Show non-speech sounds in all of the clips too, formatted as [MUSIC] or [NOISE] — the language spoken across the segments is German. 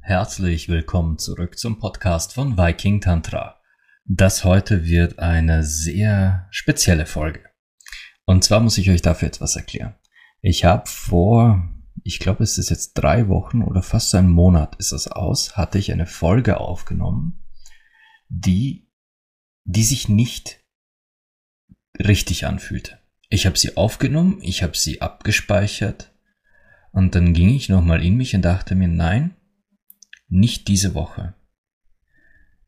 Herzlich willkommen zurück zum Podcast von Viking Tantra. Das heute wird eine sehr spezielle Folge. Und zwar muss ich euch dafür etwas erklären. Ich habe vor, ich glaube es ist jetzt drei Wochen oder fast ein Monat ist es aus, hatte ich eine Folge aufgenommen, die, die sich nicht richtig anfühlte. Ich habe sie aufgenommen, ich habe sie abgespeichert und dann ging ich nochmal in mich und dachte mir, nein, nicht diese Woche.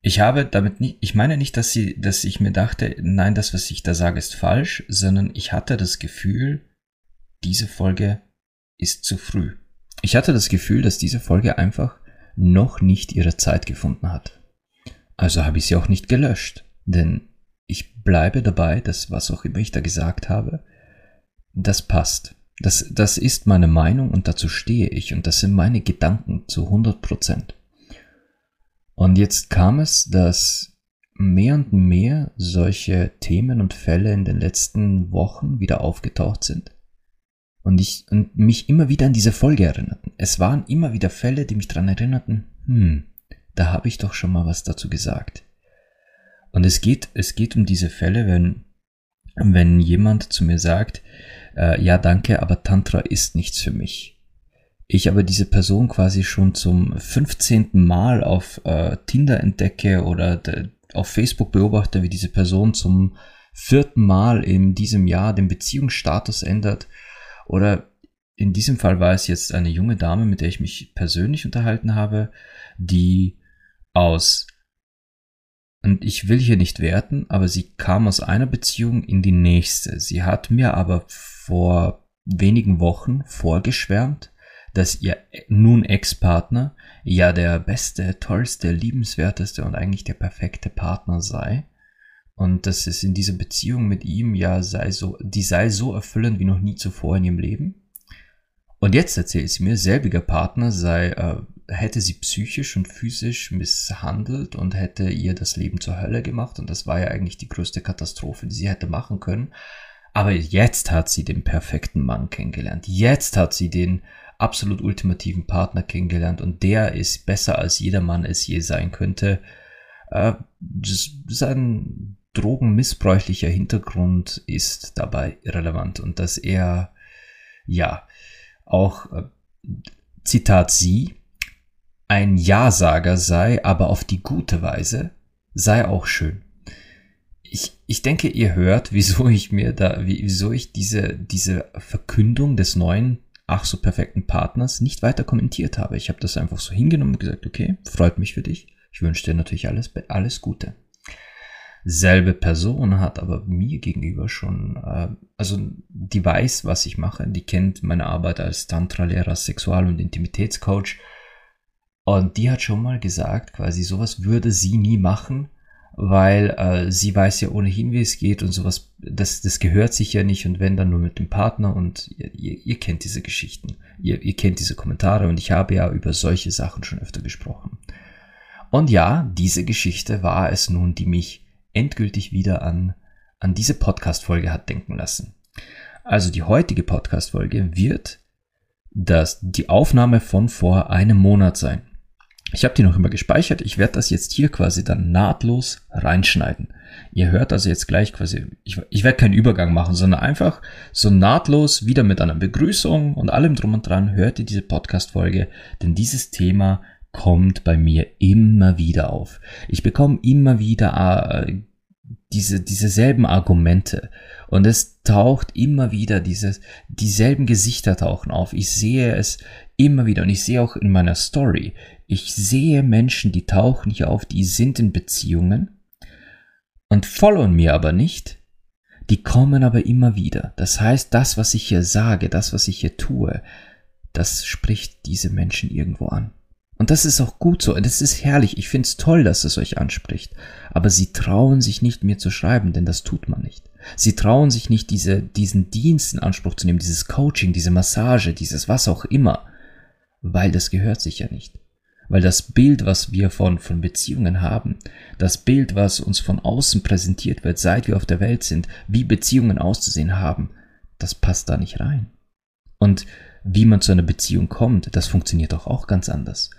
Ich habe damit nicht, ich meine nicht, dass sie, dass ich mir dachte, nein, das, was ich da sage, ist falsch, sondern ich hatte das Gefühl, diese Folge ist zu früh. Ich hatte das Gefühl, dass diese Folge einfach noch nicht ihre Zeit gefunden hat. Also habe ich sie auch nicht gelöscht, denn ich bleibe dabei, dass was auch immer ich da gesagt habe, das passt. Das, das ist meine Meinung und dazu stehe ich und das sind meine Gedanken zu 100 Prozent. Und jetzt kam es, dass mehr und mehr solche Themen und Fälle in den letzten Wochen wieder aufgetaucht sind. Und ich, und mich immer wieder an diese Folge erinnerten. Es waren immer wieder Fälle, die mich daran erinnerten, hm, da habe ich doch schon mal was dazu gesagt. Und es geht, es geht um diese Fälle, wenn, wenn jemand zu mir sagt, äh, ja danke, aber Tantra ist nichts für mich. Ich aber diese Person quasi schon zum 15. Mal auf äh, Tinder entdecke oder auf Facebook beobachte, wie diese Person zum vierten Mal in diesem Jahr den Beziehungsstatus ändert. Oder in diesem Fall war es jetzt eine junge Dame, mit der ich mich persönlich unterhalten habe, die aus und ich will hier nicht werten, aber sie kam aus einer Beziehung in die nächste. Sie hat mir aber vor wenigen Wochen vorgeschwärmt, dass ihr nun Ex-Partner ja der beste, tollste, liebenswerteste und eigentlich der perfekte Partner sei. Und dass es in dieser Beziehung mit ihm ja sei so, die sei so erfüllend wie noch nie zuvor in ihrem Leben. Und jetzt erzählt sie mir, selbiger Partner sei äh, hätte sie psychisch und physisch misshandelt und hätte ihr das Leben zur Hölle gemacht. Und das war ja eigentlich die größte Katastrophe, die sie hätte machen können. Aber jetzt hat sie den perfekten Mann kennengelernt. Jetzt hat sie den absolut ultimativen Partner kennengelernt und der ist besser als jeder Mann es je sein könnte. Äh, sein drogenmissbräuchlicher Hintergrund ist dabei irrelevant und dass er, ja, auch, äh, Zitat sie, ein Ja-Sager sei, aber auf die gute Weise, sei auch schön. Ich, ich denke, ihr hört, wieso ich mir da, wieso ich diese, diese Verkündung des neuen, ach so perfekten Partners nicht weiter kommentiert habe. Ich habe das einfach so hingenommen und gesagt, okay, freut mich für dich. Ich wünsche dir natürlich alles, alles Gute. Selbe Person hat aber mir gegenüber schon, äh, also die weiß, was ich mache, die kennt meine Arbeit als Tantra-Lehrer, Sexual- und Intimitätscoach und die hat schon mal gesagt, quasi sowas würde sie nie machen, weil äh, sie weiß ja ohnehin, wie es geht und sowas, das, das gehört sich ja nicht und wenn dann nur mit dem Partner und ihr, ihr, ihr kennt diese Geschichten, ihr, ihr kennt diese Kommentare und ich habe ja über solche Sachen schon öfter gesprochen. Und ja, diese Geschichte war es nun, die mich endgültig wieder an, an diese Podcast-Folge hat denken lassen. Also die heutige Podcast-Folge wird das, die Aufnahme von vor einem Monat sein. Ich habe die noch immer gespeichert. Ich werde das jetzt hier quasi dann nahtlos reinschneiden. Ihr hört also jetzt gleich quasi, ich, ich werde keinen Übergang machen, sondern einfach so nahtlos wieder mit einer Begrüßung und allem drum und dran hört ihr diese Podcast-Folge, denn dieses Thema kommt bei mir immer wieder auf. Ich bekomme immer wieder äh, diese, diese selben Argumente und es taucht immer wieder dieses, dieselben Gesichter tauchen auf. Ich sehe es immer wieder und ich sehe auch in meiner Story, ich sehe Menschen, die tauchen hier auf, die sind in Beziehungen und followen mir aber nicht. Die kommen aber immer wieder. Das heißt, das, was ich hier sage, das, was ich hier tue, das spricht diese Menschen irgendwo an. Und das ist auch gut so. Und das ist herrlich. Ich finde es toll, dass es euch anspricht. Aber sie trauen sich nicht, mir zu schreiben, denn das tut man nicht. Sie trauen sich nicht, diese, diesen Dienst in Anspruch zu nehmen, dieses Coaching, diese Massage, dieses was auch immer, weil das gehört sich ja nicht. Weil das Bild, was wir von, von Beziehungen haben, das Bild, was uns von außen präsentiert wird, seit wir auf der Welt sind, wie Beziehungen auszusehen haben, das passt da nicht rein. Und wie man zu einer Beziehung kommt, das funktioniert doch auch ganz anders.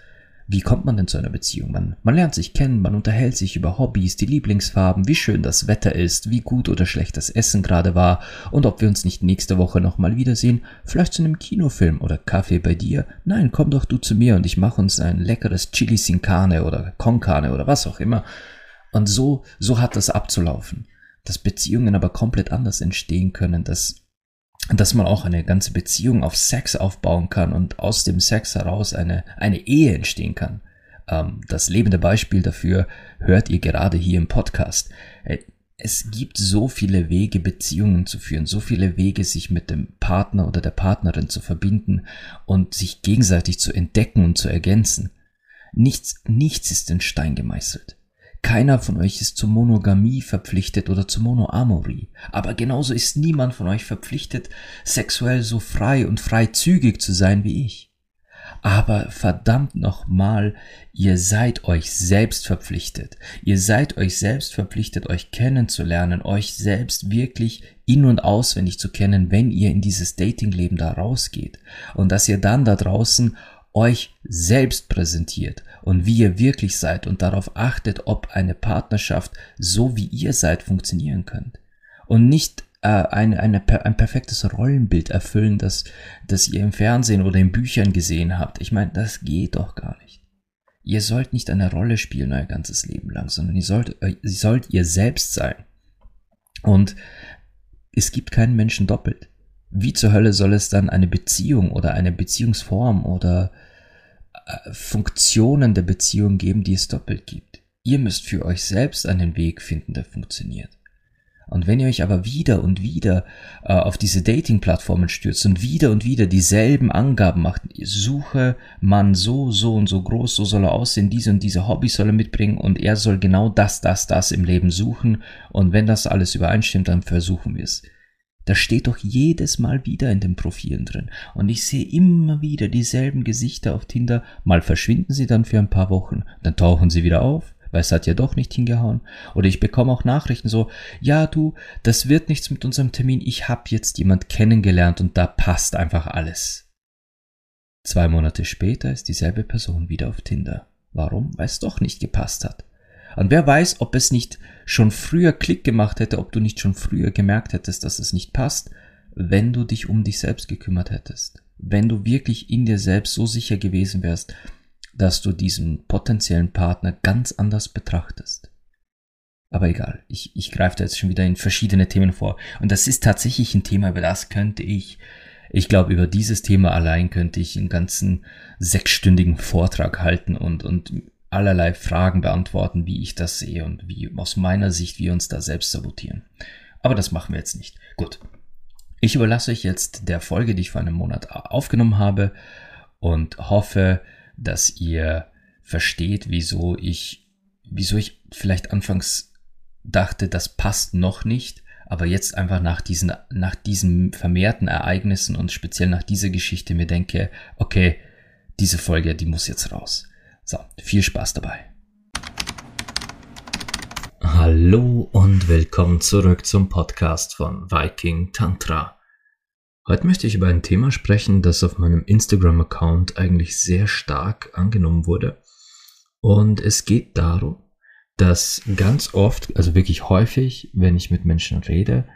Wie kommt man denn zu einer Beziehung? Man, man lernt sich kennen, man unterhält sich über Hobbys, die Lieblingsfarben, wie schön das Wetter ist, wie gut oder schlecht das Essen gerade war und ob wir uns nicht nächste Woche nochmal wiedersehen, vielleicht zu einem Kinofilm oder Kaffee bei dir. Nein, komm doch du zu mir und ich mache uns ein leckeres Chili sin Carne oder Con oder was auch immer. Und so, so hat das abzulaufen. Dass Beziehungen aber komplett anders entstehen können, dass dass man auch eine ganze Beziehung auf Sex aufbauen kann und aus dem Sex heraus eine, eine Ehe entstehen kann. Ähm, das lebende Beispiel dafür hört ihr gerade hier im Podcast. Äh, es gibt so viele Wege, Beziehungen zu führen, so viele Wege, sich mit dem Partner oder der Partnerin zu verbinden und sich gegenseitig zu entdecken und zu ergänzen. Nichts, nichts ist in Stein gemeißelt. Keiner von euch ist zur Monogamie verpflichtet oder zur Monoamorie. Aber genauso ist niemand von euch verpflichtet, sexuell so frei und freizügig zu sein wie ich. Aber verdammt nochmal, ihr seid euch selbst verpflichtet. Ihr seid euch selbst verpflichtet, euch kennenzulernen, euch selbst wirklich in- und auswendig zu kennen, wenn ihr in dieses Datingleben da rausgeht. Und dass ihr dann da draußen euch selbst präsentiert und wie ihr wirklich seid und darauf achtet, ob eine Partnerschaft so wie ihr seid funktionieren könnt. Und nicht äh, eine, eine, ein perfektes Rollenbild erfüllen, das, das ihr im Fernsehen oder in Büchern gesehen habt. Ich meine, das geht doch gar nicht. Ihr sollt nicht eine Rolle spielen euer ganzes Leben lang, sondern ihr sollt, ihr sollt ihr selbst sein. Und es gibt keinen Menschen doppelt. Wie zur Hölle soll es dann eine Beziehung oder eine Beziehungsform oder äh, Funktionen der Beziehung geben, die es doppelt gibt. Ihr müsst für euch selbst einen Weg finden, der funktioniert. Und wenn ihr euch aber wieder und wieder äh, auf diese Dating-Plattformen stürzt und wieder und wieder dieselben Angaben macht, suche man so, so und so groß, so soll er aussehen, diese und diese Hobbys soll er mitbringen und er soll genau das, das, das im Leben suchen und wenn das alles übereinstimmt, dann versuchen wir es. Das steht doch jedes Mal wieder in den Profilen drin. Und ich sehe immer wieder dieselben Gesichter auf Tinder. Mal verschwinden sie dann für ein paar Wochen, dann tauchen sie wieder auf, weil es hat ja doch nicht hingehauen. Oder ich bekomme auch Nachrichten so, ja du, das wird nichts mit unserem Termin, ich habe jetzt jemand kennengelernt und da passt einfach alles. Zwei Monate später ist dieselbe Person wieder auf Tinder. Warum? Weil es doch nicht gepasst hat. Und wer weiß, ob es nicht schon früher Klick gemacht hätte, ob du nicht schon früher gemerkt hättest, dass es nicht passt, wenn du dich um dich selbst gekümmert hättest. Wenn du wirklich in dir selbst so sicher gewesen wärst, dass du diesen potenziellen Partner ganz anders betrachtest. Aber egal, ich, ich greife da jetzt schon wieder in verschiedene Themen vor. Und das ist tatsächlich ein Thema, über das könnte ich, ich glaube, über dieses Thema allein könnte ich einen ganzen sechsstündigen Vortrag halten und, und allerlei Fragen beantworten, wie ich das sehe und wie aus meiner Sicht wir uns da selbst sabotieren. Aber das machen wir jetzt nicht. Gut. Ich überlasse euch jetzt der Folge, die ich vor einem Monat aufgenommen habe und hoffe, dass ihr versteht, wieso ich, wieso ich vielleicht anfangs dachte, das passt noch nicht, aber jetzt einfach nach diesen, nach diesen vermehrten Ereignissen und speziell nach dieser Geschichte mir denke, okay, diese Folge, die muss jetzt raus. So, viel Spaß dabei. Hallo und willkommen zurück zum Podcast von Viking Tantra. Heute möchte ich über ein Thema sprechen, das auf meinem Instagram-Account eigentlich sehr stark angenommen wurde. Und es geht darum, dass ganz oft, also wirklich häufig, wenn ich mit Menschen rede,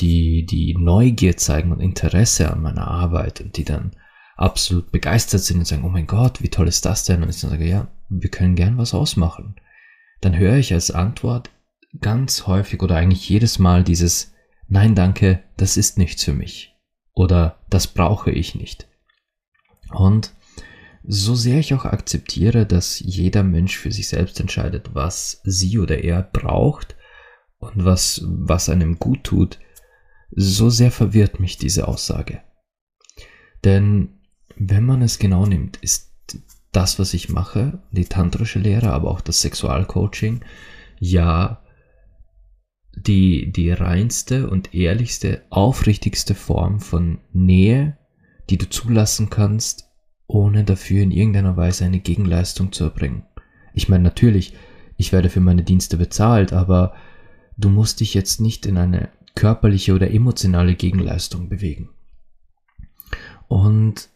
die die Neugier zeigen und Interesse an meiner Arbeit und die dann absolut begeistert sind und sagen, oh mein Gott, wie toll ist das denn? Und ich sage, ja, wir können gern was ausmachen. Dann höre ich als Antwort ganz häufig oder eigentlich jedes Mal dieses Nein, danke, das ist nichts für mich. Oder das brauche ich nicht. Und so sehr ich auch akzeptiere, dass jeder Mensch für sich selbst entscheidet, was sie oder er braucht und was, was einem gut tut, so sehr verwirrt mich diese Aussage. Denn wenn man es genau nimmt, ist das, was ich mache, die tantrische Lehre, aber auch das Sexualcoaching, ja die, die reinste und ehrlichste, aufrichtigste Form von Nähe, die du zulassen kannst, ohne dafür in irgendeiner Weise eine Gegenleistung zu erbringen. Ich meine, natürlich, ich werde für meine Dienste bezahlt, aber du musst dich jetzt nicht in eine körperliche oder emotionale Gegenleistung bewegen. Und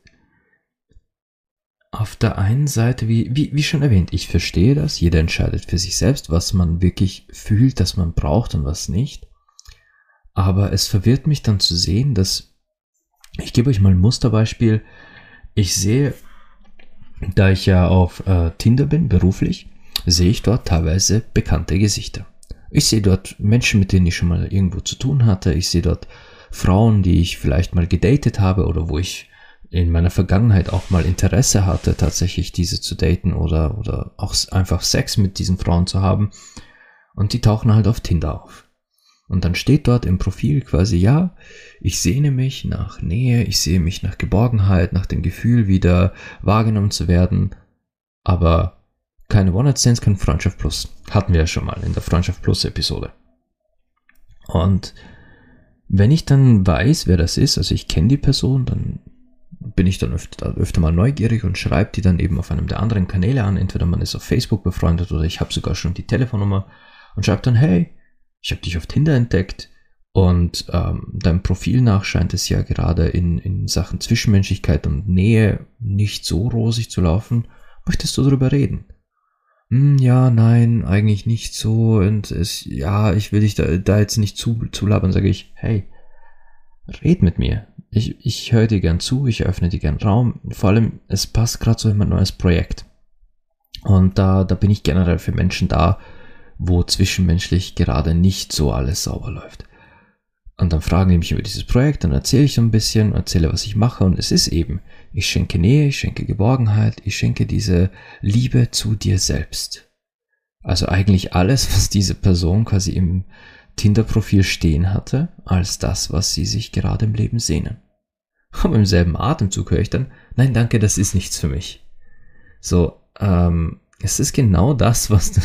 auf der einen Seite, wie, wie, wie schon erwähnt, ich verstehe das, jeder entscheidet für sich selbst, was man wirklich fühlt, dass man braucht und was nicht. Aber es verwirrt mich dann zu sehen, dass, ich gebe euch mal ein Musterbeispiel, ich sehe, da ich ja auf äh, Tinder bin, beruflich, sehe ich dort teilweise bekannte Gesichter. Ich sehe dort Menschen, mit denen ich schon mal irgendwo zu tun hatte. Ich sehe dort Frauen, die ich vielleicht mal gedatet habe oder wo ich in meiner Vergangenheit auch mal Interesse hatte, tatsächlich diese zu daten oder, oder auch einfach Sex mit diesen Frauen zu haben. Und die tauchen halt auf Tinder auf. Und dann steht dort im Profil quasi, ja, ich sehne mich nach Nähe, ich sehe mich nach Geborgenheit, nach dem Gefühl, wieder wahrgenommen zu werden. Aber keine One-Night-Stands, kein Freundschaft Plus. Hatten wir ja schon mal in der Freundschaft Plus Episode. Und wenn ich dann weiß, wer das ist, also ich kenne die Person, dann bin ich dann öfter, öfter mal neugierig und schreibe die dann eben auf einem der anderen Kanäle an. Entweder man ist auf Facebook befreundet oder ich habe sogar schon die Telefonnummer und schreibe dann, hey, ich habe dich auf Tinder entdeckt und ähm, deinem Profil nach scheint es ja gerade in, in Sachen Zwischenmenschlichkeit und Nähe nicht so rosig zu laufen. Möchtest du darüber reden? Hm, ja, nein, eigentlich nicht so und es, ja, ich will dich da, da jetzt nicht zu, zu labern, sage ich, hey, red mit mir. Ich, ich höre dir gern zu, ich öffne dir gern Raum. Vor allem, es passt gerade so in mein neues Projekt. Und da, da bin ich generell für Menschen da, wo zwischenmenschlich gerade nicht so alles sauber läuft. Und dann fragen die mich über dieses Projekt, dann erzähle ich so ein bisschen, erzähle, was ich mache und es ist eben, ich schenke Nähe, ich schenke Geborgenheit, ich schenke diese Liebe zu dir selbst. Also eigentlich alles, [LAUGHS] was diese Person quasi im Tinder-Profil stehen hatte, als das, was sie sich gerade im Leben sehnen. Aber im selben Atemzug höre ich dann, nein, danke, das ist nichts für mich. So, ähm, es ist genau das, was,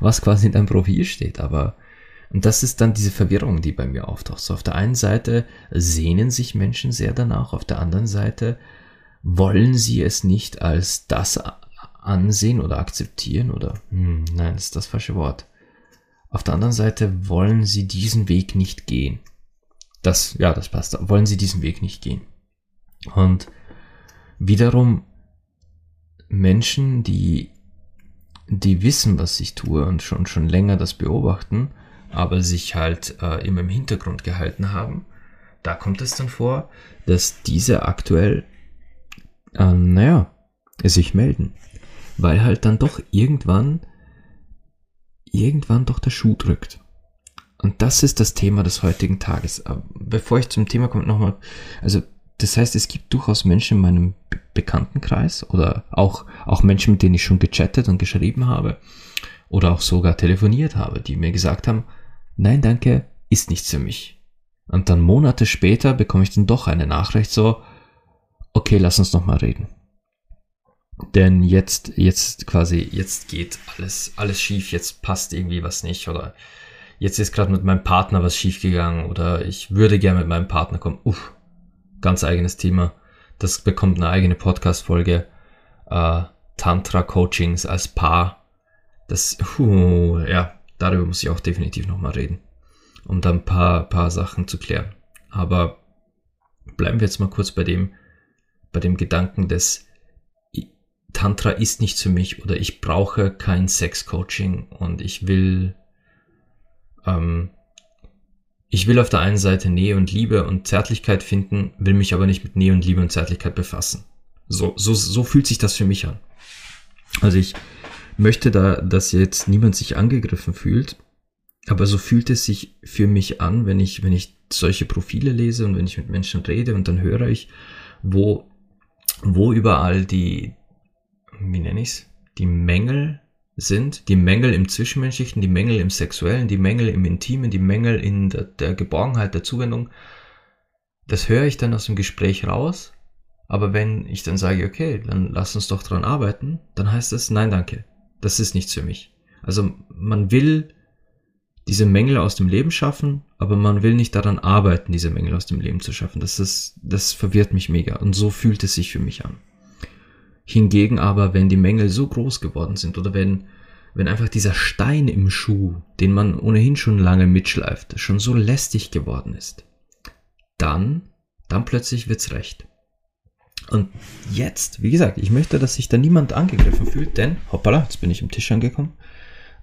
was quasi in deinem Profil steht, aber und das ist dann diese Verwirrung, die bei mir auftaucht. So auf der einen Seite sehnen sich Menschen sehr danach, auf der anderen Seite wollen sie es nicht als das ansehen oder akzeptieren oder hm, nein, das ist das falsche Wort. Auf der anderen Seite wollen sie diesen Weg nicht gehen. Das, ja, das passt. Wollen sie diesen Weg nicht gehen. Und wiederum Menschen, die die wissen, was ich tue und schon, schon länger das beobachten, aber sich halt äh, immer im Hintergrund gehalten haben, da kommt es dann vor, dass diese aktuell, äh, naja, sich melden. Weil halt dann doch irgendwann, irgendwann doch der Schuh drückt. Und das ist das Thema des heutigen Tages. Aber bevor ich zum Thema komme, nochmal, also das heißt, es gibt durchaus Menschen in meinem Bekanntenkreis oder auch, auch Menschen, mit denen ich schon gechattet und geschrieben habe oder auch sogar telefoniert habe, die mir gesagt haben, nein, danke, ist nichts für mich. Und dann Monate später bekomme ich dann doch eine Nachricht so, okay, lass uns noch mal reden. Denn jetzt, jetzt quasi, jetzt geht alles, alles schief, jetzt passt irgendwie was nicht oder jetzt ist gerade mit meinem Partner was schief gegangen oder ich würde gerne mit meinem Partner kommen. Uff, ganz eigenes Thema. Das bekommt eine eigene Podcast-Folge. Äh, Tantra-Coachings als Paar. Das, uh, ja, darüber muss ich auch definitiv nochmal reden. Um da ein paar, paar Sachen zu klären. Aber bleiben wir jetzt mal kurz bei dem, bei dem Gedanken des Tantra ist nichts für mich oder ich brauche kein Sex-Coaching und ich will ähm, ich will auf der einen Seite Nähe und Liebe und Zärtlichkeit finden, will mich aber nicht mit Nähe und Liebe und Zärtlichkeit befassen. So, so, so fühlt sich das für mich an. Also ich möchte da, dass jetzt niemand sich angegriffen fühlt, aber so fühlt es sich für mich an, wenn ich, wenn ich solche Profile lese und wenn ich mit Menschen rede und dann höre ich, wo, wo überall die, wie nenne ich's, die Mängel sind die Mängel im Zwischenmenschlichen, die Mängel im Sexuellen, die Mängel im Intimen, die Mängel in der, der Geborgenheit, der Zuwendung. Das höre ich dann aus dem Gespräch raus. Aber wenn ich dann sage, okay, dann lass uns doch dran arbeiten, dann heißt das, nein, danke. Das ist nichts für mich. Also man will diese Mängel aus dem Leben schaffen, aber man will nicht daran arbeiten, diese Mängel aus dem Leben zu schaffen. Das ist, das verwirrt mich mega. Und so fühlt es sich für mich an. Hingegen aber, wenn die Mängel so groß geworden sind oder wenn, wenn einfach dieser Stein im Schuh, den man ohnehin schon lange mitschleift, schon so lästig geworden ist, dann, dann plötzlich wird's recht. Und jetzt, wie gesagt, ich möchte, dass sich da niemand angegriffen fühlt, denn, hoppala, jetzt bin ich am Tisch angekommen.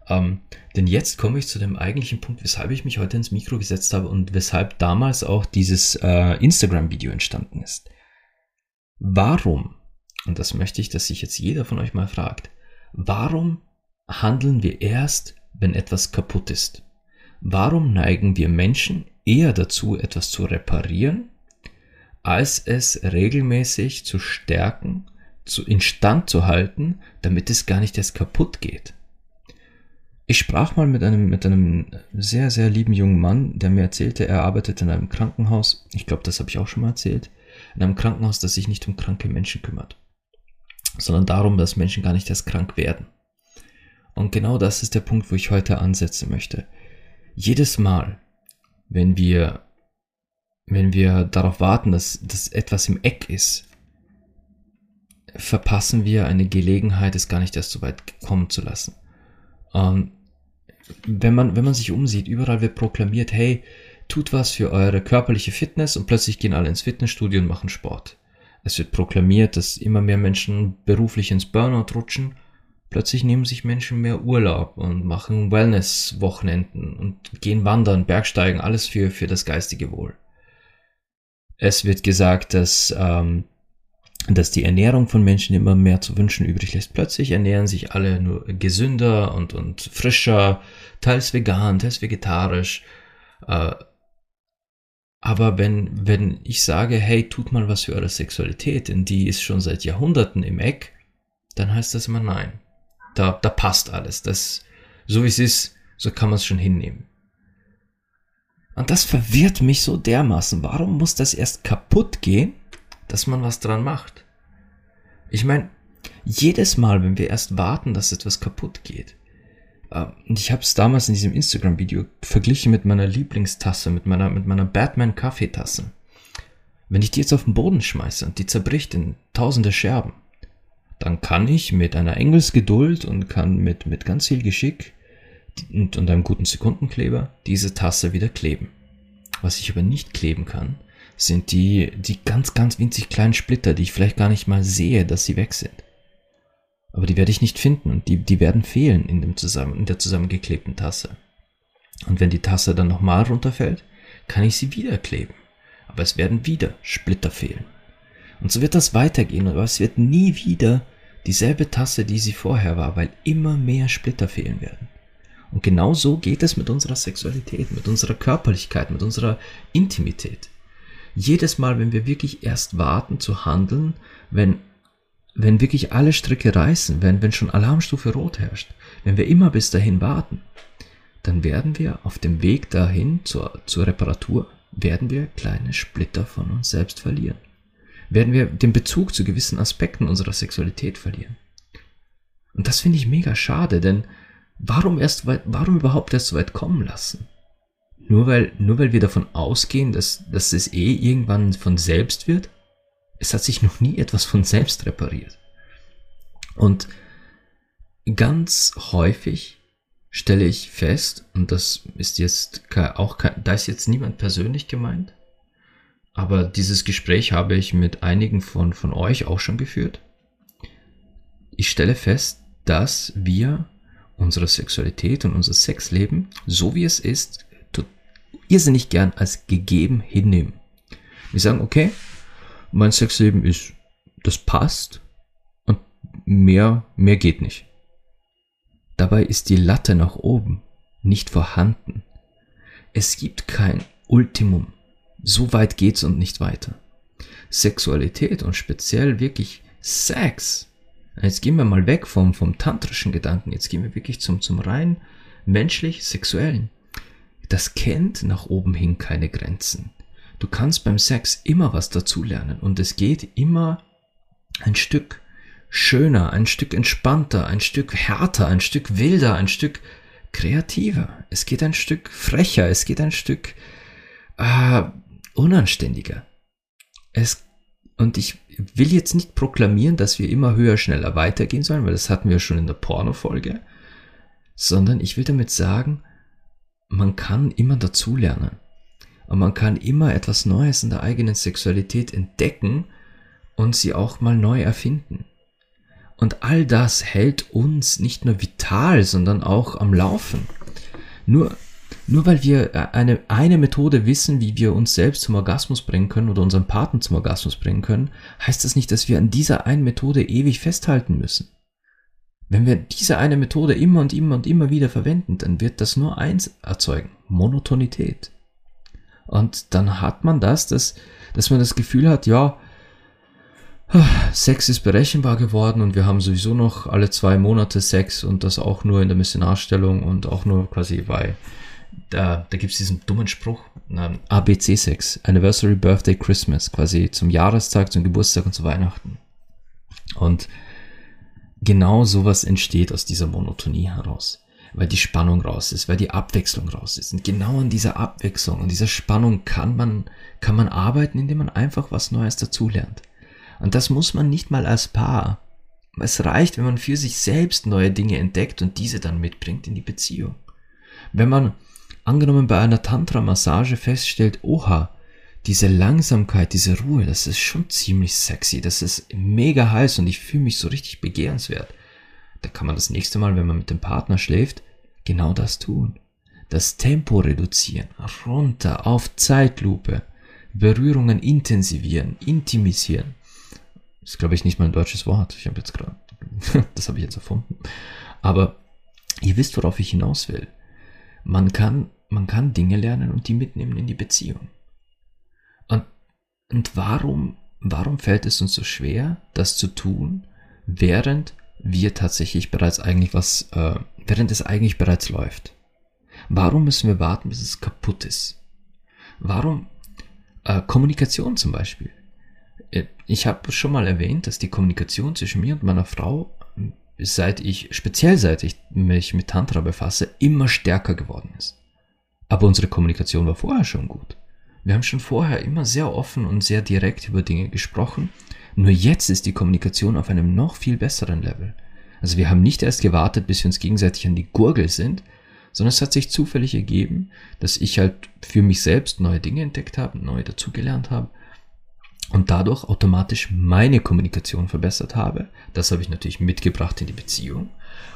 Ähm, denn jetzt komme ich zu dem eigentlichen Punkt, weshalb ich mich heute ins Mikro gesetzt habe und weshalb damals auch dieses äh, Instagram-Video entstanden ist. Warum, und das möchte ich, dass sich jetzt jeder von euch mal fragt, warum handeln wir erst, wenn etwas kaputt ist? Warum neigen wir Menschen eher dazu, etwas zu reparieren, als es regelmäßig zu stärken, zu instand zu halten, damit es gar nicht erst kaputt geht? Ich sprach mal mit einem, mit einem sehr, sehr lieben jungen Mann, der mir erzählte, er arbeitet in einem Krankenhaus. Ich glaube, das habe ich auch schon mal erzählt. In einem Krankenhaus, das sich nicht um kranke Menschen kümmert, sondern darum, dass Menschen gar nicht erst krank werden. Und genau das ist der Punkt, wo ich heute ansetzen möchte. Jedes Mal, wenn wir, wenn wir darauf warten, dass, dass etwas im Eck ist, verpassen wir eine Gelegenheit, es gar nicht erst so weit kommen zu lassen. Und wenn man, wenn man sich umsieht, überall wird proklamiert, hey, tut was für eure körperliche Fitness und plötzlich gehen alle ins Fitnessstudio und machen Sport. Es wird proklamiert, dass immer mehr Menschen beruflich ins Burnout rutschen. Plötzlich nehmen sich Menschen mehr Urlaub und machen Wellness-Wochenenden und gehen wandern, Bergsteigen, alles für, für das geistige Wohl. Es wird gesagt, dass ähm, dass die Ernährung von Menschen immer mehr zu wünschen übrig lässt. Plötzlich ernähren sich alle nur gesünder und, und frischer, teils vegan, teils vegetarisch. Äh, aber wenn, wenn ich sage, hey, tut mal was für eure Sexualität, denn die ist schon seit Jahrhunderten im Eck, dann heißt das immer nein. Da, da passt alles. Das, so wie es ist, so kann man es schon hinnehmen. Und das verwirrt mich so dermaßen. Warum muss das erst kaputt gehen, dass man was dran macht. Ich meine, jedes Mal, wenn wir erst warten, dass etwas kaputt geht. Äh, und ich habe es damals in diesem Instagram-Video verglichen mit meiner Lieblingstasse, mit meiner, mit meiner Batman-Kaffeetasse. Wenn ich die jetzt auf den Boden schmeiße und die zerbricht in tausende Scherben, dann kann ich mit einer Engelsgeduld und kann mit, mit ganz viel Geschick und, und einem guten Sekundenkleber diese Tasse wieder kleben. Was ich aber nicht kleben kann, sind die, die ganz, ganz winzig kleinen Splitter, die ich vielleicht gar nicht mal sehe, dass sie weg sind. Aber die werde ich nicht finden und die, die werden fehlen in, dem zusammen, in der zusammengeklebten Tasse. Und wenn die Tasse dann nochmal runterfällt, kann ich sie wieder kleben. Aber es werden wieder Splitter fehlen. Und so wird das weitergehen, aber es wird nie wieder dieselbe Tasse, die sie vorher war, weil immer mehr Splitter fehlen werden. Und genau so geht es mit unserer Sexualität, mit unserer Körperlichkeit, mit unserer Intimität jedes Mal, wenn wir wirklich erst warten zu handeln, wenn, wenn wirklich alle Stricke reißen, wenn, wenn schon Alarmstufe rot herrscht, wenn wir immer bis dahin warten, dann werden wir auf dem Weg dahin zur, zur Reparatur, werden wir kleine Splitter von uns selbst verlieren. Werden wir den Bezug zu gewissen Aspekten unserer Sexualität verlieren. Und das finde ich mega schade, denn warum erst, warum überhaupt erst so weit kommen lassen? Nur weil, nur weil wir davon ausgehen, dass, dass es eh irgendwann von selbst wird? Es hat sich noch nie etwas von selbst repariert. Und ganz häufig stelle ich fest, und das ist jetzt auch kein, da ist jetzt niemand persönlich gemeint, aber dieses Gespräch habe ich mit einigen von, von euch auch schon geführt. Ich stelle fest, dass wir unsere Sexualität und unser Sexleben, so wie es ist, irrsinnig gern als gegeben hinnehmen. Wir sagen, okay, mein Sexleben ist, das passt und mehr, mehr geht nicht. Dabei ist die Latte nach oben nicht vorhanden. Es gibt kein Ultimum. So weit geht's und nicht weiter. Sexualität und speziell wirklich Sex. Jetzt gehen wir mal weg vom, vom tantrischen Gedanken. Jetzt gehen wir wirklich zum, zum rein menschlich sexuellen das kennt nach oben hin keine Grenzen. Du kannst beim Sex immer was dazulernen und es geht immer ein Stück schöner, ein Stück entspannter, ein Stück härter, ein Stück wilder, ein Stück kreativer, es geht ein Stück frecher, es geht ein Stück äh, unanständiger. Es, und ich will jetzt nicht proklamieren, dass wir immer höher, schneller weitergehen sollen, weil das hatten wir schon in der Porno-Folge, sondern ich will damit sagen, man kann immer dazulernen. Und man kann immer etwas Neues in der eigenen Sexualität entdecken und sie auch mal neu erfinden. Und all das hält uns nicht nur vital, sondern auch am Laufen. Nur, nur weil wir äh, eine, eine Methode wissen, wie wir uns selbst zum Orgasmus bringen können oder unseren Partner zum Orgasmus bringen können, heißt das nicht, dass wir an dieser einen Methode ewig festhalten müssen. Wenn wir diese eine Methode immer und immer und immer wieder verwenden, dann wird das nur eins erzeugen, Monotonität. Und dann hat man das, dass, dass man das Gefühl hat, ja, Sex ist berechenbar geworden und wir haben sowieso noch alle zwei Monate Sex und das auch nur in der Missionarstellung und auch nur quasi bei, da, da gibt es diesen dummen Spruch, ABC-Sex, Anniversary, Birthday, Christmas, quasi zum Jahrestag, zum Geburtstag und zu Weihnachten. Und genau sowas entsteht aus dieser Monotonie heraus, weil die Spannung raus ist, weil die Abwechslung raus ist. Und genau an dieser Abwechslung und dieser Spannung kann man, kann man arbeiten, indem man einfach was Neues dazulernt. Und das muss man nicht mal als Paar. Es reicht, wenn man für sich selbst neue Dinge entdeckt und diese dann mitbringt in die Beziehung. Wenn man angenommen bei einer Tantra-Massage feststellt, oha, diese Langsamkeit, diese Ruhe, das ist schon ziemlich sexy, das ist mega heiß und ich fühle mich so richtig begehrenswert. Da kann man das nächste Mal, wenn man mit dem Partner schläft, genau das tun. Das Tempo reduzieren, runter auf Zeitlupe, Berührungen intensivieren, intimisieren ist, glaube ich, nicht mal ein deutsches Wort. Ich habe jetzt gerade, [LAUGHS] das habe ich jetzt erfunden. Aber ihr wisst, worauf ich hinaus will. Man kann, man kann Dinge lernen und die mitnehmen in die Beziehung. Und, und warum, warum fällt es uns so schwer, das zu tun, während wir tatsächlich bereits eigentlich was, äh, während es eigentlich bereits läuft? Warum müssen wir warten, bis es kaputt ist? Warum äh, Kommunikation zum Beispiel? Äh, ich habe schon mal erwähnt, dass die Kommunikation zwischen mir und meiner Frau, seit ich, speziell seit ich mich mit Tantra befasse, immer stärker geworden ist. Aber unsere Kommunikation war vorher schon gut. Wir haben schon vorher immer sehr offen und sehr direkt über Dinge gesprochen. Nur jetzt ist die Kommunikation auf einem noch viel besseren Level. Also wir haben nicht erst gewartet, bis wir uns gegenseitig an die Gurgel sind, sondern es hat sich zufällig ergeben, dass ich halt für mich selbst neue Dinge entdeckt habe, neu dazugelernt habe und dadurch automatisch meine Kommunikation verbessert habe. Das habe ich natürlich mitgebracht in die Beziehung.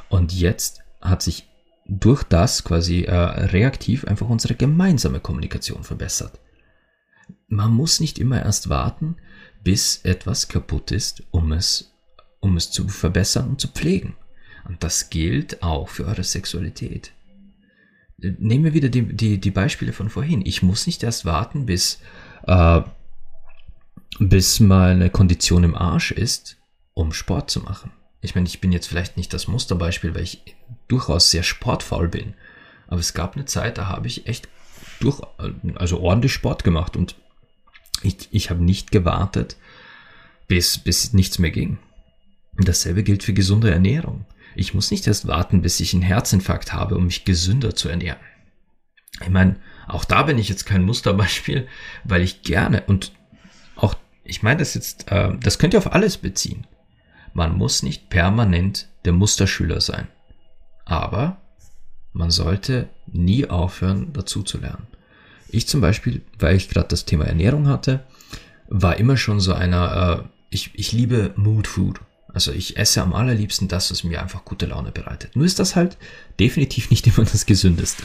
Und jetzt hat sich durch das quasi äh, reaktiv einfach unsere gemeinsame Kommunikation verbessert. Man muss nicht immer erst warten, bis etwas kaputt ist, um es, um es zu verbessern und zu pflegen. Und das gilt auch für eure Sexualität. Nehmen wir wieder die, die, die Beispiele von vorhin. Ich muss nicht erst warten, bis äh, bis meine Kondition im Arsch ist, um Sport zu machen. Ich meine, ich bin jetzt vielleicht nicht das Musterbeispiel, weil ich durchaus sehr sportfaul bin. Aber es gab eine Zeit, da habe ich echt durch, also ordentlich Sport gemacht und ich, ich habe nicht gewartet, bis, bis nichts mehr ging. Dasselbe gilt für gesunde Ernährung. Ich muss nicht erst warten, bis ich einen Herzinfarkt habe, um mich gesünder zu ernähren. Ich meine, auch da bin ich jetzt kein Musterbeispiel, weil ich gerne und auch ich meine das jetzt, äh, das könnt ihr auf alles beziehen. Man muss nicht permanent der Musterschüler sein. Aber man sollte nie aufhören, dazu zu lernen. Ich zum Beispiel, weil ich gerade das Thema Ernährung hatte, war immer schon so einer, äh, ich, ich liebe Mood Food. Also ich esse am allerliebsten das, was mir einfach gute Laune bereitet. Nur ist das halt definitiv nicht [LAUGHS] immer das Gesündeste.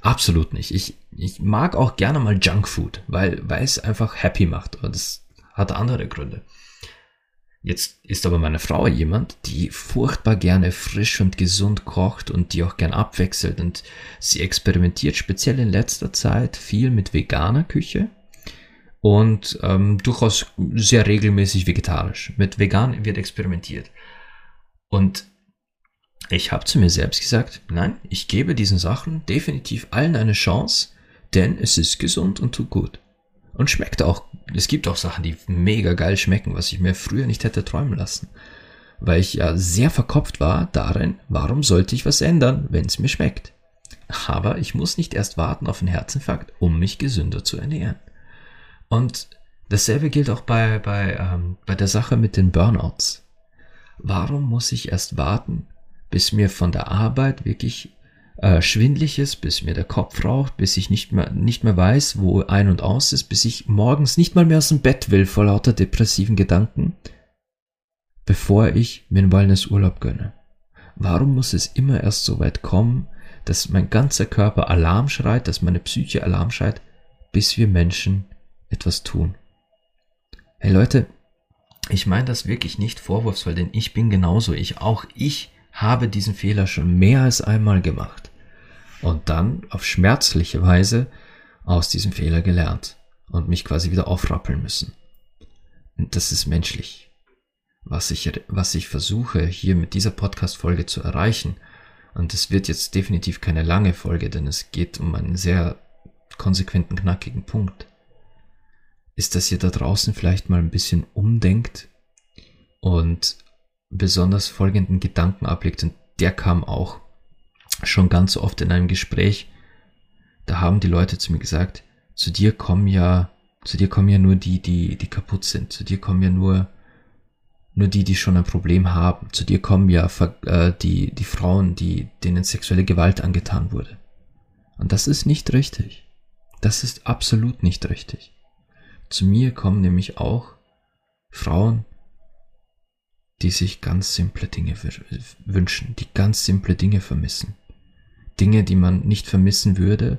Absolut nicht. Ich, ich mag auch gerne mal Junkfood, weil, weil es einfach happy macht. Und das hat andere Gründe. Jetzt ist aber meine Frau jemand, die furchtbar gerne frisch und gesund kocht und die auch gern abwechselt und sie experimentiert speziell in letzter Zeit viel mit veganer Küche und ähm, durchaus sehr regelmäßig vegetarisch. Mit vegan wird experimentiert. Und ich habe zu mir selbst gesagt, nein, ich gebe diesen Sachen definitiv allen eine Chance, denn es ist gesund und tut gut. Und schmeckt auch. Es gibt auch Sachen, die mega geil schmecken, was ich mir früher nicht hätte träumen lassen. Weil ich ja sehr verkopft war darin, warum sollte ich was ändern, wenn es mir schmeckt. Aber ich muss nicht erst warten auf einen Herzinfarkt, um mich gesünder zu ernähren. Und dasselbe gilt auch bei, bei, ähm, bei der Sache mit den Burnouts. Warum muss ich erst warten, bis mir von der Arbeit wirklich äh, schwindlig ist, bis mir der Kopf raucht, bis ich nicht mehr, nicht mehr weiß, wo ein und aus ist, bis ich morgens nicht mal mehr aus dem Bett will vor lauter depressiven Gedanken, bevor ich mir einen Wellnessurlaub gönne. Warum muss es immer erst so weit kommen, dass mein ganzer Körper Alarm schreit, dass meine Psyche Alarm schreit, bis wir Menschen etwas tun? Hey Leute, ich meine das wirklich nicht vorwurfsvoll, denn ich bin genauso. Ich auch ich habe diesen Fehler schon mehr als einmal gemacht und dann auf schmerzliche Weise aus diesem Fehler gelernt und mich quasi wieder aufrappeln müssen. Und das ist menschlich. Was ich, was ich versuche hier mit dieser Podcast-Folge zu erreichen, und es wird jetzt definitiv keine lange Folge, denn es geht um einen sehr konsequenten, knackigen Punkt, ist, dass ihr da draußen vielleicht mal ein bisschen umdenkt und besonders folgenden Gedanken ablegt und der kam auch schon ganz oft in einem Gespräch. Da haben die Leute zu mir gesagt, zu dir kommen ja, zu dir kommen ja nur die, die, die kaputt sind. Zu dir kommen ja nur, nur die, die schon ein Problem haben. Zu dir kommen ja äh, die, die Frauen, die, denen sexuelle Gewalt angetan wurde. Und das ist nicht richtig. Das ist absolut nicht richtig. Zu mir kommen nämlich auch Frauen, die sich ganz simple Dinge wünschen, die ganz simple Dinge vermissen. Dinge, die man nicht vermissen würde,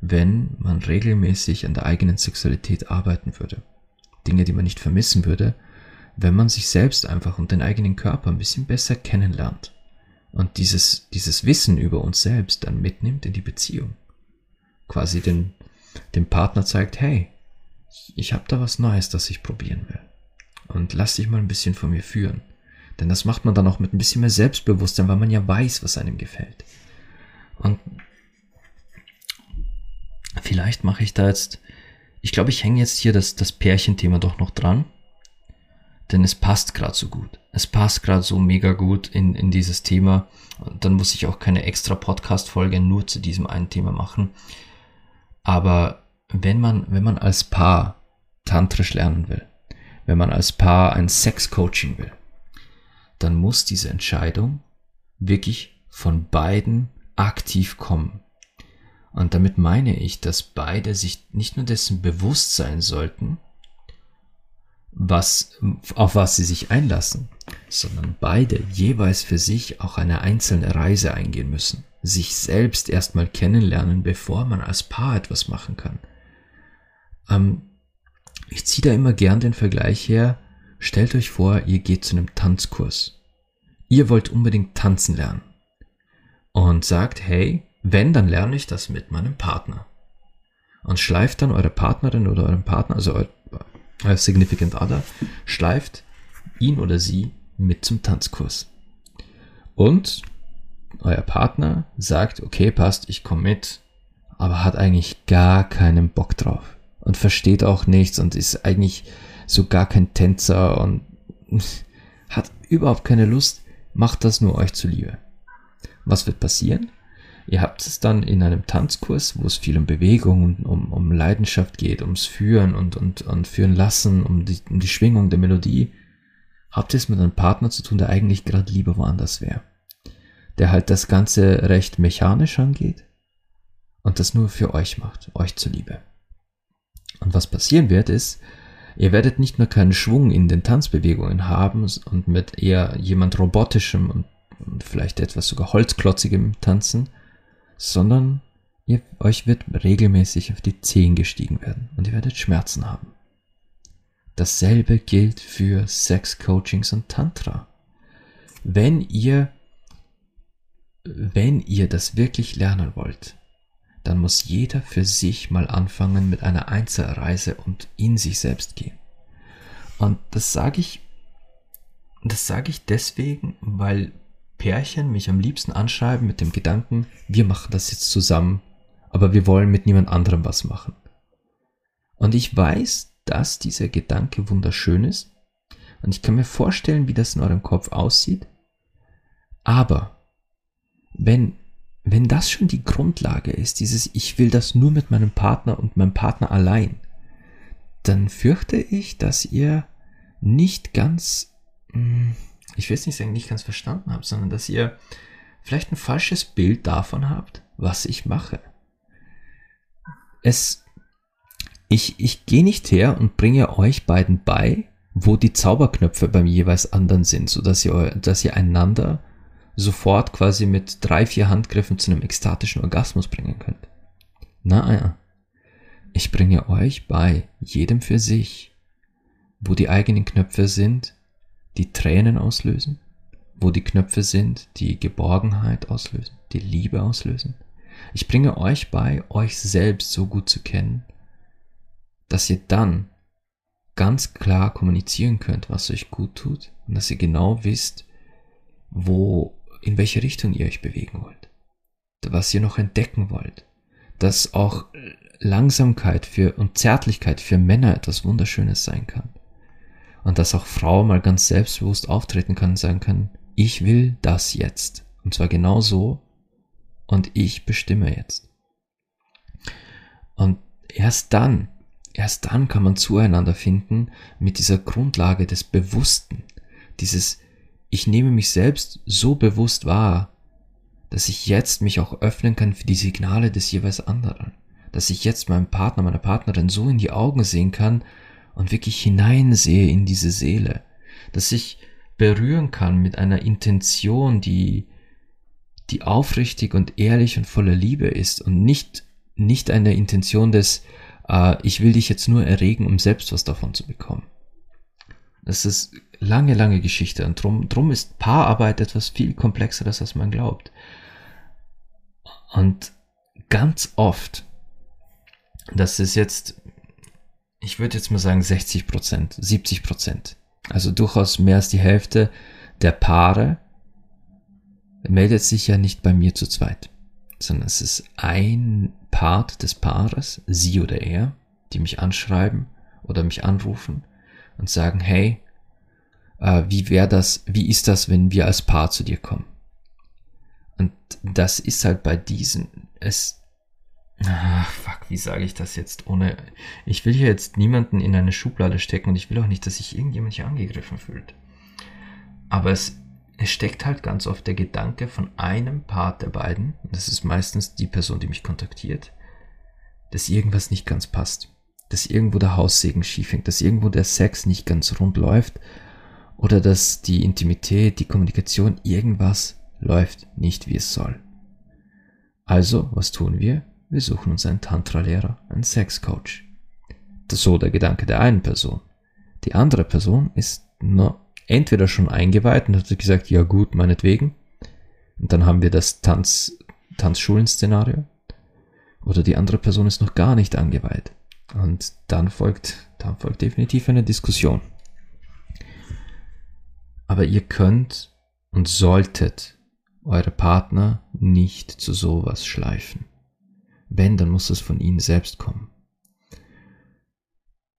wenn man regelmäßig an der eigenen Sexualität arbeiten würde. Dinge, die man nicht vermissen würde, wenn man sich selbst einfach und den eigenen Körper ein bisschen besser kennenlernt und dieses, dieses Wissen über uns selbst dann mitnimmt in die Beziehung. Quasi den, dem Partner zeigt, hey, ich habe da was Neues, das ich probieren will. Und lass dich mal ein bisschen von mir führen. Denn das macht man dann auch mit ein bisschen mehr Selbstbewusstsein, weil man ja weiß, was einem gefällt. Und vielleicht mache ich da jetzt, ich glaube, ich hänge jetzt hier das, das Pärchenthema doch noch dran. Denn es passt gerade so gut. Es passt gerade so mega gut in, in dieses Thema. Und dann muss ich auch keine extra Podcast-Folge nur zu diesem einen Thema machen. Aber wenn man, wenn man als Paar tantrisch lernen will, wenn man als Paar ein Sex-Coaching will, dann muss diese Entscheidung wirklich von beiden aktiv kommen. Und damit meine ich, dass beide sich nicht nur dessen bewusst sein sollten, was, auf was sie sich einlassen, sondern beide jeweils für sich auch eine einzelne Reise eingehen müssen, sich selbst erstmal kennenlernen, bevor man als Paar etwas machen kann. Ähm, ich ziehe da immer gern den Vergleich her, stellt euch vor, ihr geht zu einem Tanzkurs. Ihr wollt unbedingt tanzen lernen und sagt, hey, wenn, dann lerne ich das mit meinem Partner. Und schleift dann eure Partnerin oder euren Partner, also euer, euer Significant Other, schleift ihn oder sie mit zum Tanzkurs. Und euer Partner sagt, okay, passt, ich komme mit, aber hat eigentlich gar keinen Bock drauf und versteht auch nichts und ist eigentlich so gar kein Tänzer und [LAUGHS] hat überhaupt keine Lust, macht das nur euch zuliebe. Was wird passieren? Ihr habt es dann in einem Tanzkurs, wo es viel um Bewegung und um, um Leidenschaft geht, ums Führen und, und, und Führen lassen, um die, um die Schwingung der Melodie. Habt ihr es mit einem Partner zu tun, der eigentlich gerade lieber woanders wäre. Der halt das Ganze recht mechanisch angeht und das nur für euch macht, euch zuliebe. Und was passieren wird, ist, ihr werdet nicht nur keinen Schwung in den Tanzbewegungen haben und mit eher jemand robotischem und vielleicht etwas sogar holzklotzigem Tanzen, sondern ihr, euch wird regelmäßig auf die Zehen gestiegen werden und ihr werdet Schmerzen haben. Dasselbe gilt für Sex-Coachings und Tantra. Wenn ihr, wenn ihr das wirklich lernen wollt, dann muss jeder für sich mal anfangen mit einer Einzelreise und in sich selbst gehen. Und das sage ich, das sage ich deswegen, weil Pärchen mich am liebsten anschreiben mit dem Gedanken, wir machen das jetzt zusammen, aber wir wollen mit niemand anderem was machen. Und ich weiß, dass dieser Gedanke wunderschön ist und ich kann mir vorstellen, wie das in eurem Kopf aussieht. Aber wenn wenn das schon die Grundlage ist, dieses Ich will das nur mit meinem Partner und meinem Partner allein, dann fürchte ich, dass ihr nicht ganz, hm, ich will es nicht sagen, nicht ganz verstanden habt, sondern dass ihr vielleicht ein falsches Bild davon habt, was ich mache. Es, ich, ich gehe nicht her und bringe euch beiden bei, wo die Zauberknöpfe beim jeweils anderen sind, so dass ihr, dass ihr einander sofort quasi mit drei, vier Handgriffen zu einem ekstatischen Orgasmus bringen könnt. Na ja. Ich bringe euch bei, jedem für sich, wo die eigenen Knöpfe sind, die Tränen auslösen, wo die Knöpfe sind, die Geborgenheit auslösen, die Liebe auslösen. Ich bringe euch bei, euch selbst so gut zu kennen, dass ihr dann ganz klar kommunizieren könnt, was euch gut tut und dass ihr genau wisst, wo in welche Richtung ihr euch bewegen wollt, was ihr noch entdecken wollt, dass auch Langsamkeit für und Zärtlichkeit für Männer etwas Wunderschönes sein kann. Und dass auch Frau mal ganz selbstbewusst auftreten kann und sagen kann, ich will das jetzt. Und zwar genau so. Und ich bestimme jetzt. Und erst dann, erst dann kann man zueinander finden mit dieser Grundlage des Bewussten. Dieses ich nehme mich selbst so bewusst wahr, dass ich jetzt mich auch öffnen kann für die Signale des jeweils anderen. Dass ich jetzt meinem Partner, meiner Partnerin so in die Augen sehen kann und wirklich hineinsehe in diese Seele. Dass ich berühren kann mit einer Intention, die, die aufrichtig und ehrlich und voller Liebe ist und nicht, nicht eine Intention des, äh, ich will dich jetzt nur erregen, um selbst was davon zu bekommen. Das ist lange, lange Geschichte und drum, drum ist Paararbeit etwas viel komplexeres, als man glaubt. Und ganz oft, das ist jetzt, ich würde jetzt mal sagen 60 Prozent, 70 Prozent, also durchaus mehr als die Hälfte der Paare meldet sich ja nicht bei mir zu zweit, sondern es ist ein Part des Paares, sie oder er, die mich anschreiben oder mich anrufen und sagen, hey, äh, wie wäre das, wie ist das, wenn wir als Paar zu dir kommen? Und das ist halt bei diesen, es, ach, fuck, wie sage ich das jetzt ohne, ich will hier jetzt niemanden in eine Schublade stecken und ich will auch nicht, dass sich irgendjemand hier angegriffen fühlt. Aber es, es steckt halt ganz oft der Gedanke von einem Part der beiden, das ist meistens die Person, die mich kontaktiert, dass irgendwas nicht ganz passt dass irgendwo der Haussegen schief hängt, dass irgendwo der Sex nicht ganz rund läuft oder dass die Intimität, die Kommunikation, irgendwas läuft nicht wie es soll. Also, was tun wir? Wir suchen uns einen Tantra-Lehrer, einen Sexcoach. Das ist so der Gedanke der einen Person. Die andere Person ist nur entweder schon eingeweiht und hat gesagt, ja gut, meinetwegen. Und dann haben wir das Tanz, Tanzschulen-Szenario. Oder die andere Person ist noch gar nicht eingeweiht. Und dann folgt, dann folgt definitiv eine Diskussion. Aber ihr könnt und solltet eure Partner nicht zu sowas schleifen. Wenn, dann muss es von ihnen selbst kommen.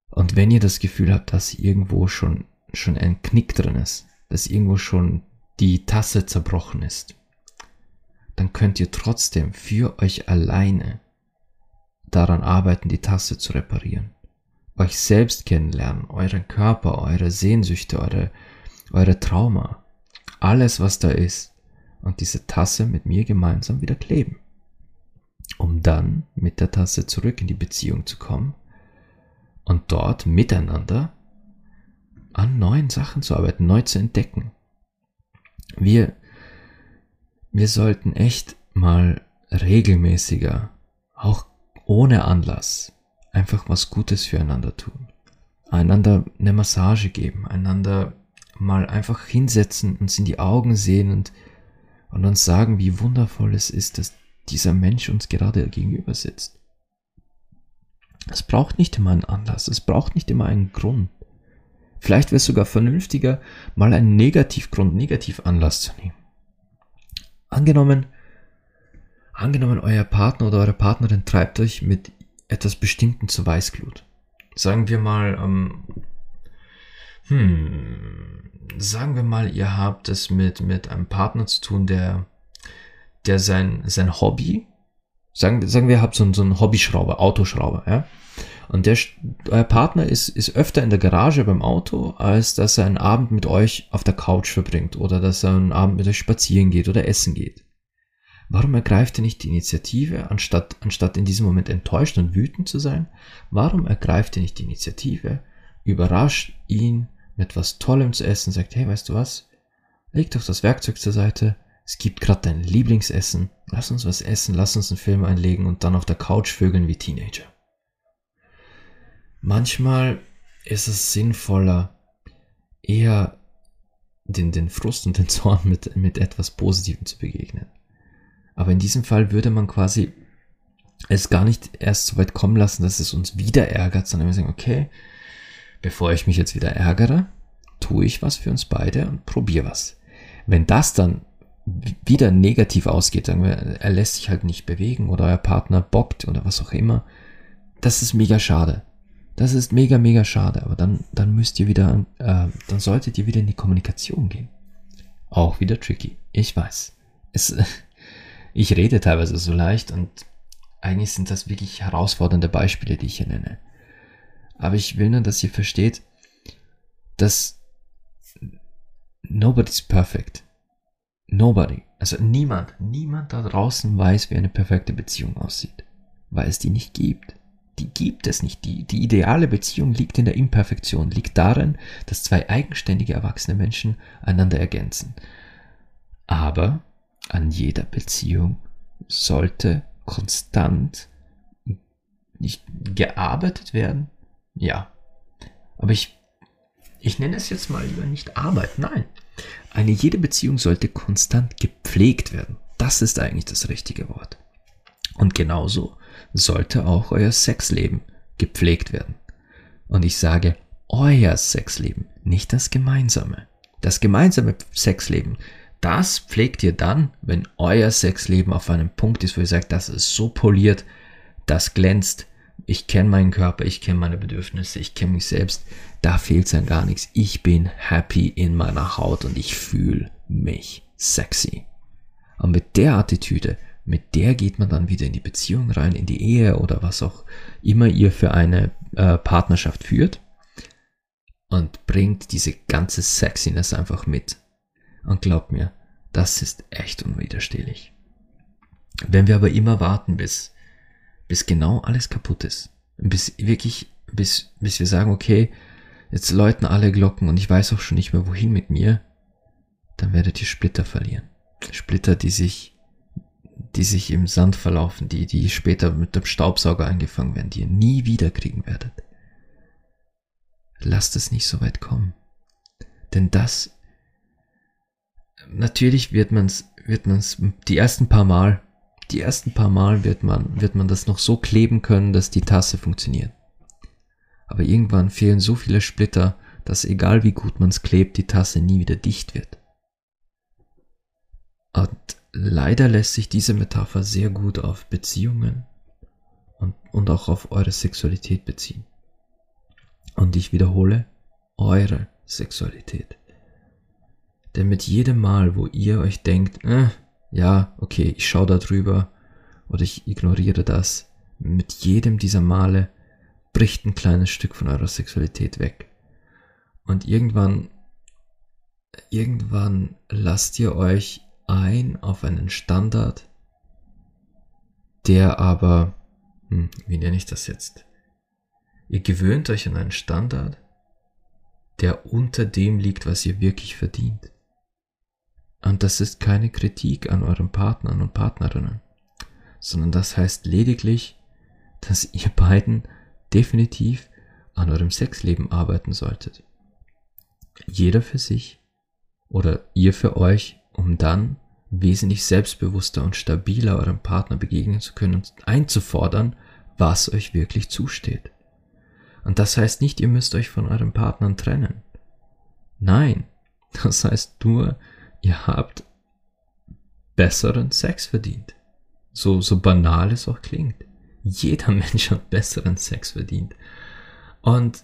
Und wenn ihr das Gefühl habt, dass irgendwo schon, schon ein Knick drin ist, dass irgendwo schon die Tasse zerbrochen ist, dann könnt ihr trotzdem für euch alleine daran arbeiten, die Tasse zu reparieren. Euch selbst kennenlernen, euren Körper, eure Sehnsüchte, eure, eure Trauma, alles was da ist und diese Tasse mit mir gemeinsam wieder kleben. Um dann mit der Tasse zurück in die Beziehung zu kommen und dort miteinander an neuen Sachen zu arbeiten, neu zu entdecken. Wir, wir sollten echt mal regelmäßiger, auch ohne Anlass einfach was Gutes füreinander tun. Einander eine Massage geben, einander mal einfach hinsetzen, uns in die Augen sehen und, und uns sagen, wie wundervoll es ist, dass dieser Mensch uns gerade gegenüber sitzt. Es braucht nicht immer einen Anlass, es braucht nicht immer einen Grund. Vielleicht wäre es sogar vernünftiger, mal einen Negativgrund, Negativanlass zu nehmen. Angenommen, Angenommen, euer Partner oder eure Partnerin treibt euch mit etwas Bestimmten zur Weißglut. Sagen wir mal, ähm, hm, sagen wir mal, ihr habt es mit, mit einem Partner zu tun, der, der sein, sein Hobby, sagen, sagen wir, habt so, so einen Hobbyschrauber, Autoschrauber, ja. Und der, euer Partner ist, ist öfter in der Garage beim Auto, als dass er einen Abend mit euch auf der Couch verbringt oder dass er einen Abend mit euch spazieren geht oder essen geht. Warum ergreift er nicht die Initiative, anstatt, anstatt in diesem Moment enttäuscht und wütend zu sein? Warum ergreift er nicht die Initiative, überrascht ihn mit was Tollem zu essen, sagt, hey, weißt du was? Leg doch das Werkzeug zur Seite, es gibt gerade dein Lieblingsessen, lass uns was essen, lass uns einen Film einlegen und dann auf der Couch vögeln wie Teenager. Manchmal ist es sinnvoller, eher den, den Frust und den Zorn [LAUGHS] mit, mit etwas Positivem zu begegnen. Aber in diesem Fall würde man quasi es gar nicht erst so weit kommen lassen, dass es uns wieder ärgert, sondern wir sagen, okay, bevor ich mich jetzt wieder ärgere, tue ich was für uns beide und probiere was. Wenn das dann wieder negativ ausgeht, er lässt sich halt nicht bewegen oder euer Partner bockt oder was auch immer, das ist mega schade. Das ist mega, mega schade, aber dann, dann müsst ihr wieder, äh, dann solltet ihr wieder in die Kommunikation gehen. Auch wieder tricky. Ich weiß. Es, [LAUGHS] ich rede teilweise so leicht und eigentlich sind das wirklich herausfordernde Beispiele, die ich hier nenne. Aber ich will nur, dass ihr versteht, dass nobody's perfect. Nobody. Also niemand, niemand da draußen weiß, wie eine perfekte Beziehung aussieht. Weil es die nicht gibt. Die gibt es nicht. Die, die ideale Beziehung liegt in der Imperfektion, liegt darin, dass zwei eigenständige erwachsene Menschen einander ergänzen. Aber an jeder Beziehung sollte konstant nicht gearbeitet werden. Ja. Aber ich, ich nenne es jetzt mal lieber nicht Arbeit. Nein. Eine jede Beziehung sollte konstant gepflegt werden. Das ist eigentlich das richtige Wort. Und genauso sollte auch euer Sexleben gepflegt werden. Und ich sage euer Sexleben, nicht das gemeinsame. Das gemeinsame Sexleben das pflegt ihr dann, wenn euer Sexleben auf einem Punkt ist, wo ihr sagt, das ist so poliert, das glänzt, ich kenne meinen Körper, ich kenne meine Bedürfnisse, ich kenne mich selbst, da fehlt es an gar nichts. Ich bin happy in meiner Haut und ich fühle mich sexy. Und mit der Attitüde, mit der geht man dann wieder in die Beziehung rein, in die Ehe oder was auch immer ihr für eine äh, Partnerschaft führt und bringt diese ganze Sexiness einfach mit. Und glaubt mir, das ist echt unwiderstehlich. Wenn wir aber immer warten, bis, bis genau alles kaputt ist, bis wirklich, bis, bis wir sagen, okay, jetzt läuten alle Glocken und ich weiß auch schon nicht mehr wohin mit mir, dann werdet ihr Splitter verlieren. Splitter, die sich, die sich im Sand verlaufen, die, die später mit dem Staubsauger eingefangen werden, die ihr nie wieder kriegen werdet. Lasst es nicht so weit kommen. Denn das natürlich wird man's, wird man's die ersten paar Mal, die ersten paar Mal wird man, wird man das noch so kleben können, dass die Tasse funktioniert. Aber irgendwann fehlen so viele Splitter, dass egal wie gut man's klebt, die Tasse nie wieder dicht wird. Und leider lässt sich diese Metapher sehr gut auf Beziehungen und, und auch auf eure Sexualität beziehen. Und ich wiederhole, eure Sexualität. Denn mit jedem Mal, wo ihr euch denkt, äh, ja, okay, ich schaue da drüber oder ich ignoriere das, mit jedem dieser Male bricht ein kleines Stück von eurer Sexualität weg. Und irgendwann, irgendwann lasst ihr euch ein auf einen Standard, der aber, hm, wie nenne ich das jetzt? Ihr gewöhnt euch an einen Standard, der unter dem liegt, was ihr wirklich verdient. Und das ist keine Kritik an euren Partnern und Partnerinnen, sondern das heißt lediglich, dass ihr beiden definitiv an eurem Sexleben arbeiten solltet. Jeder für sich oder ihr für euch, um dann wesentlich selbstbewusster und stabiler eurem Partner begegnen zu können und einzufordern, was euch wirklich zusteht. Und das heißt nicht, ihr müsst euch von euren Partnern trennen. Nein, [LAUGHS] das heißt nur, ihr habt besseren Sex verdient. So, so banal es auch klingt. Jeder [LAUGHS] Mensch hat besseren Sex verdient. Und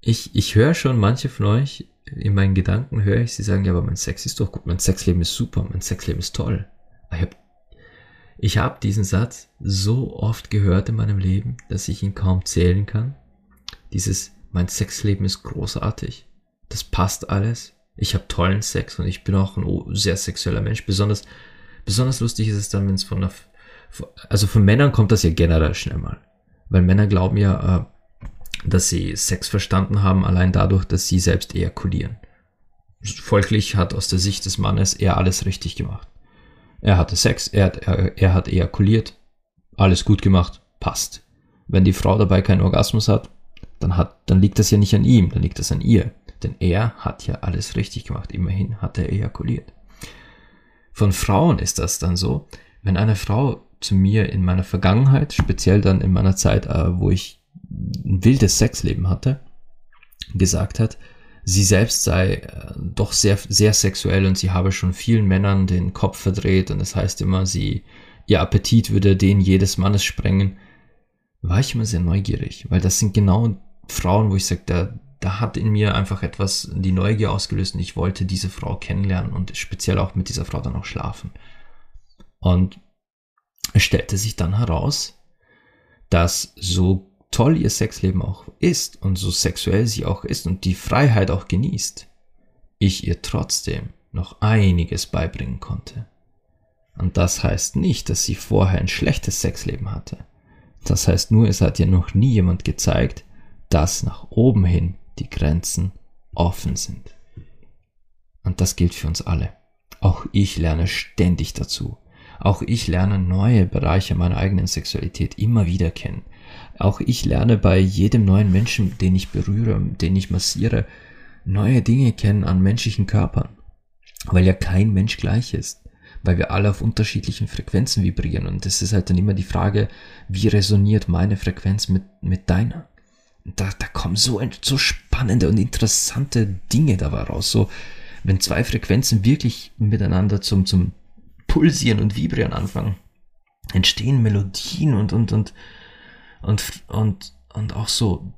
ich, ich höre schon manche von euch, in meinen Gedanken höre ich sie sagen, ja, aber mein Sex ist doch gut, mein Sexleben ist super, mein Sexleben ist toll. Ich habe ich hab diesen Satz so oft gehört in meinem Leben, dass ich ihn kaum zählen kann. Dieses, mein Sexleben ist großartig. Das passt alles. Ich habe tollen Sex und ich bin auch ein sehr sexueller Mensch. Besonders, besonders lustig ist es dann, wenn es von der, also von Männern kommt das ja generell schnell mal. Weil Männer glauben ja, äh, dass sie Sex verstanden haben, allein dadurch, dass sie selbst ejakulieren. Folglich hat aus der Sicht des Mannes er alles richtig gemacht. Er hatte Sex, er, er, er hat ejakuliert, alles gut gemacht, passt. Wenn die Frau dabei keinen Orgasmus hat, dann hat, dann liegt das ja nicht an ihm, dann liegt das an ihr. Denn er hat ja alles richtig gemacht. Immerhin hat er ejakuliert. Von Frauen ist das dann so, wenn eine Frau zu mir in meiner Vergangenheit, speziell dann in meiner Zeit, äh, wo ich ein wildes Sexleben hatte, gesagt hat, sie selbst sei äh, doch sehr, sehr sexuell und sie habe schon vielen Männern den Kopf verdreht und das heißt immer, sie, ihr Appetit würde den jedes Mannes sprengen, war ich immer sehr neugierig, weil das sind genau Frauen, wo ich sage, da, da hat in mir einfach etwas die Neugier ausgelöst und ich wollte diese Frau kennenlernen und speziell auch mit dieser Frau dann auch schlafen. Und es stellte sich dann heraus, dass so toll ihr Sexleben auch ist und so sexuell sie auch ist und die Freiheit auch genießt, ich ihr trotzdem noch einiges beibringen konnte. Und das heißt nicht, dass sie vorher ein schlechtes Sexleben hatte. Das heißt nur, es hat ihr noch nie jemand gezeigt, dass nach oben hin die Grenzen offen sind. Und das gilt für uns alle. Auch ich lerne ständig dazu. Auch ich lerne neue Bereiche meiner eigenen Sexualität immer wieder kennen. Auch ich lerne bei jedem neuen Menschen, den ich berühre, den ich massiere, neue Dinge kennen an menschlichen Körpern. Weil ja kein Mensch gleich ist. Weil wir alle auf unterschiedlichen Frequenzen vibrieren. Und es ist halt dann immer die Frage, wie resoniert meine Frequenz mit, mit deiner? Da, da kommen so, so spannende und interessante Dinge dabei raus. So, wenn zwei Frequenzen wirklich miteinander zum, zum Pulsieren und Vibrieren anfangen, entstehen Melodien und, und, und, und, und, und auch so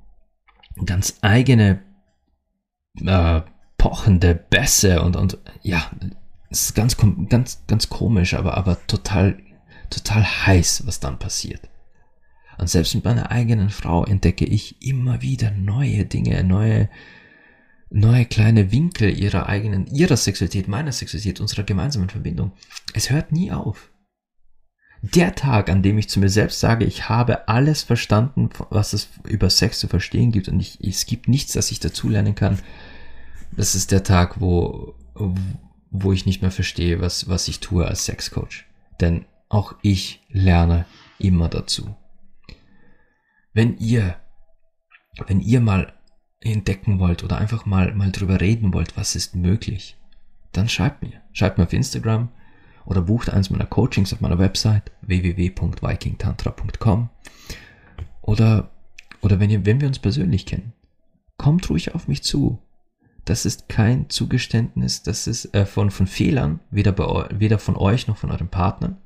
ganz eigene äh, pochende Bässe und, und ja, es ist ganz, ganz, ganz komisch, aber, aber total, total heiß, was dann passiert. Und selbst mit meiner eigenen Frau entdecke ich immer wieder neue Dinge, neue, neue kleine Winkel ihrer eigenen, ihrer Sexualität, meiner Sexualität, unserer gemeinsamen Verbindung. Es hört nie auf der Tag, an dem ich zu mir selbst sage, ich habe alles verstanden, was es über Sex zu verstehen gibt und ich, es gibt nichts, das ich dazulernen kann, das ist der Tag, wo, wo ich nicht mehr verstehe, was, was ich tue als Sexcoach. Denn auch ich lerne immer dazu. Wenn ihr, wenn ihr mal entdecken wollt oder einfach mal, mal drüber reden wollt, was ist möglich, dann schreibt mir. Schreibt mir auf Instagram, oder bucht eins meiner Coachings auf meiner Website www.vikingtantra.com oder, oder wenn, ihr, wenn wir uns persönlich kennen, kommt ruhig auf mich zu. Das ist kein Zugeständnis, das ist äh, von, von Fehlern, weder, bei, weder von euch noch von euren Partnern.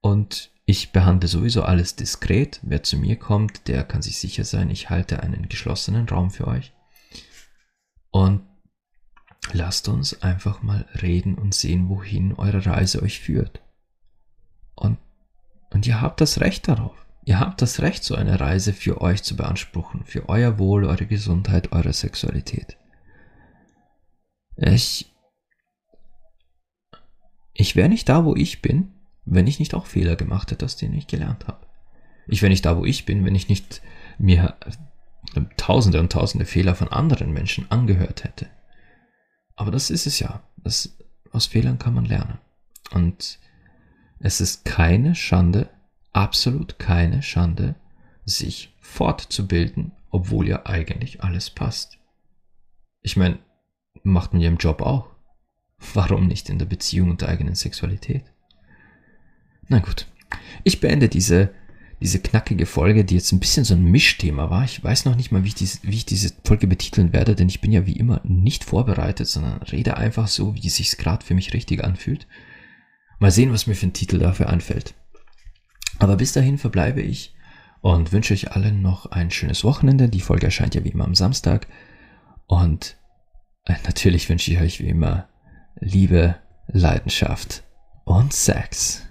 Und ich behandle sowieso alles diskret. Wer zu mir kommt, der kann sich sicher sein, ich halte einen geschlossenen Raum für euch. Und lasst uns einfach mal reden und sehen, wohin eure Reise euch führt. Und, und ihr habt das Recht darauf. Ihr habt das Recht, so eine Reise für euch zu beanspruchen, für euer Wohl, eure Gesundheit, eure Sexualität. Ich, ich wäre nicht da, wo ich bin, wenn ich nicht auch Fehler gemacht hätte, aus denen ich gelernt habe. Ich wäre nicht da, wo ich bin, wenn ich nicht mir tausende und tausende Fehler von anderen Menschen angehört hätte. Aber das ist es ja. Das, aus Fehlern kann man lernen. Und es ist keine Schande, absolut keine Schande, sich fortzubilden, obwohl ja eigentlich alles passt. Ich meine, macht man ja im Job auch. Warum nicht in der Beziehung und der eigenen Sexualität? Na gut. Ich beende diese diese knackige Folge, die jetzt ein bisschen so ein Mischthema war. Ich weiß noch nicht mal, wie ich, diese, wie ich diese Folge betiteln werde, denn ich bin ja wie immer nicht vorbereitet, sondern rede einfach so, wie es sich gerade für mich richtig anfühlt. Mal sehen, was mir für ein Titel dafür einfällt. Aber bis dahin verbleibe ich und wünsche euch allen noch ein schönes Wochenende. Die Folge erscheint ja wie immer am Samstag. Und Natürlich wünsche ich euch wie immer Liebe, Leidenschaft und Sex.